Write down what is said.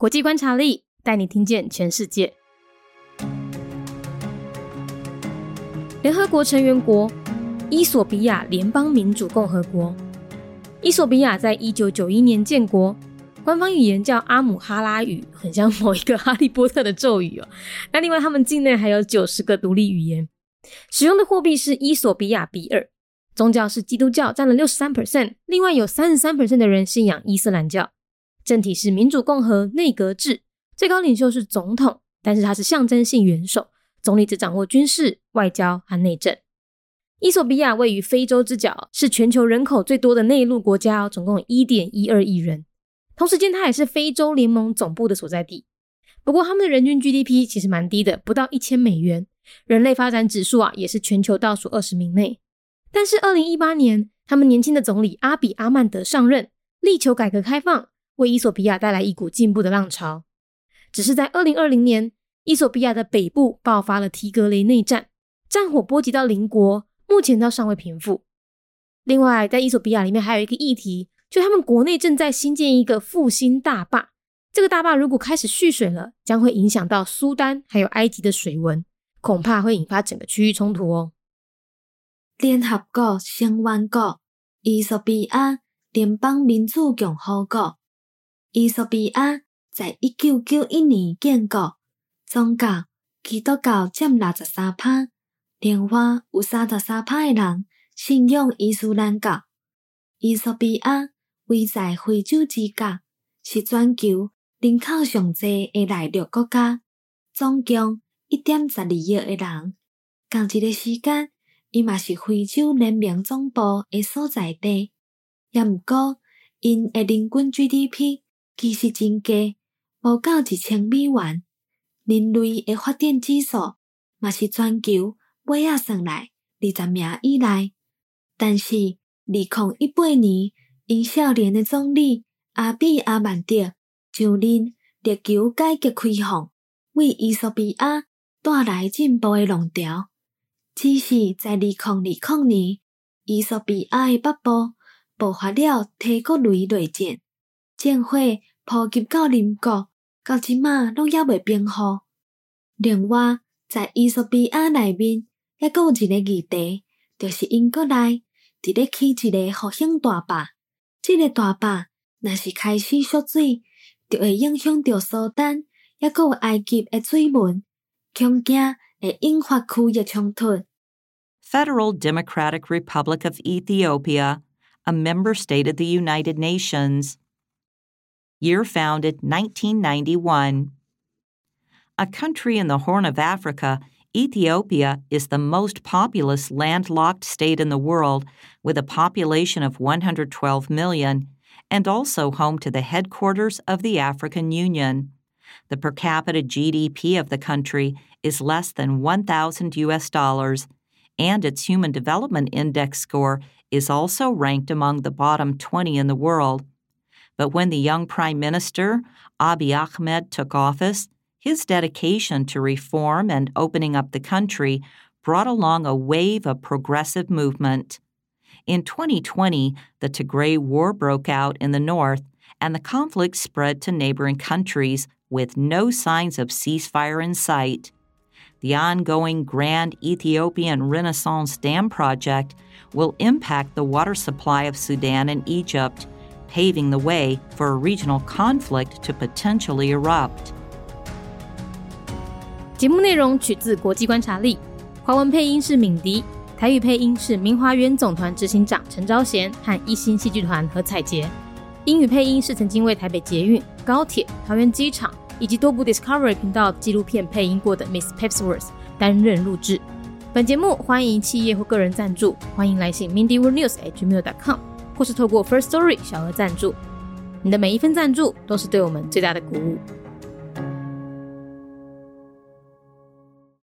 国际观察力带你听见全世界。联合国成员国：伊索比亚联邦民主共和国。伊索比亚在一九九一年建国，官方语言叫阿姆哈拉语，很像某一个哈利波特的咒语哦。那另外，他们境内还有九十个独立语言，使用的货币是伊索比亚比尔，宗教是基督教，占了六十三 percent，另外有三十三 percent 的人信仰伊斯兰教。政体是民主共和内阁制，最高领袖是总统，但是他是象征性元首，总理只掌握军事、外交和内政。伊索比亚位于非洲之角，是全球人口最多的内陆国家，总共一点一二亿人。同时间，它也是非洲联盟总部的所在地。不过，他们的人均 GDP 其实蛮低的，不到一千美元。人类发展指数啊，也是全球倒数二十名内。但是，二零一八年，他们年轻的总理阿比阿曼德上任，力求改革开放。为伊索比亚带来一股进步的浪潮，只是在二零二零年，伊索比亚的北部爆发了提格雷内战，战火波及到邻国，目前都尚未平复。另外，在伊索比亚里面还有一个议题，就他们国内正在新建一个复兴大坝，这个大坝如果开始蓄水了，将会影响到苏丹还有埃及的水文，恐怕会引发整个区域冲突哦。联合国成员国：伊索比亚联邦民主共和国。伊索比亚在一九九一年建国，宗教基督教占六十三派，另外有三十三派的人信仰伊斯兰教。伊索比亚位在非洲之角，是全球人口上济的内陆国家，总共一点十二亿的人。同一个时间，伊嘛是非洲人民总部的所在地。也毋过，因的人均 GDP。其实真低，无到一千美元。人类的发展指数嘛是全球尾仔算来二十名以内。但是二零一八年，因少年的总理阿比阿曼德上任，力求改革开放，为伊索比亚带来进步的浪潮。只是在二零二零年，伊索比亚的北部爆发了提国雷雷战。战火普及到邻国，到即马拢还未平复。另外，在伊索比亚内面，还阁有一个议题，就是英国内伫咧起一个复兴大坝。这个大坝若是开始缩水，就会影响到苏丹，还阁有埃及的水文，恐惊会引发区域冲突。Federal Democratic Republic of Ethiopia, a member state of the United Nations. Year founded 1991. A country in the Horn of Africa, Ethiopia is the most populous landlocked state in the world with a population of 112 million and also home to the headquarters of the African Union. The per capita GDP of the country is less than 1,000 US dollars, and its Human Development Index score is also ranked among the bottom 20 in the world. But when the young Prime Minister, Abiy Ahmed, took office, his dedication to reform and opening up the country brought along a wave of progressive movement. In 2020, the Tigray War broke out in the north, and the conflict spread to neighboring countries with no signs of ceasefire in sight. The ongoing Grand Ethiopian Renaissance Dam project will impact the water supply of Sudan and Egypt paving the way for a regional conflict to potentially erupt. 节目内容取自国际观察力，华文配音是敏迪，台语配音是明华园总团执行长陈昭贤和一星戏剧团何彩杰，英语配音是曾经为台北捷运、高铁、桃园机场以及多部 Discovery 频道纪录片配音过的 Miss Pepsworth 担任录制。本节目欢迎企业或个人赞助，欢迎来信 mindyworldnews@gmail.com。或是透过 First Story 小额赞助，你的每一份赞助都是对我们最大的鼓舞。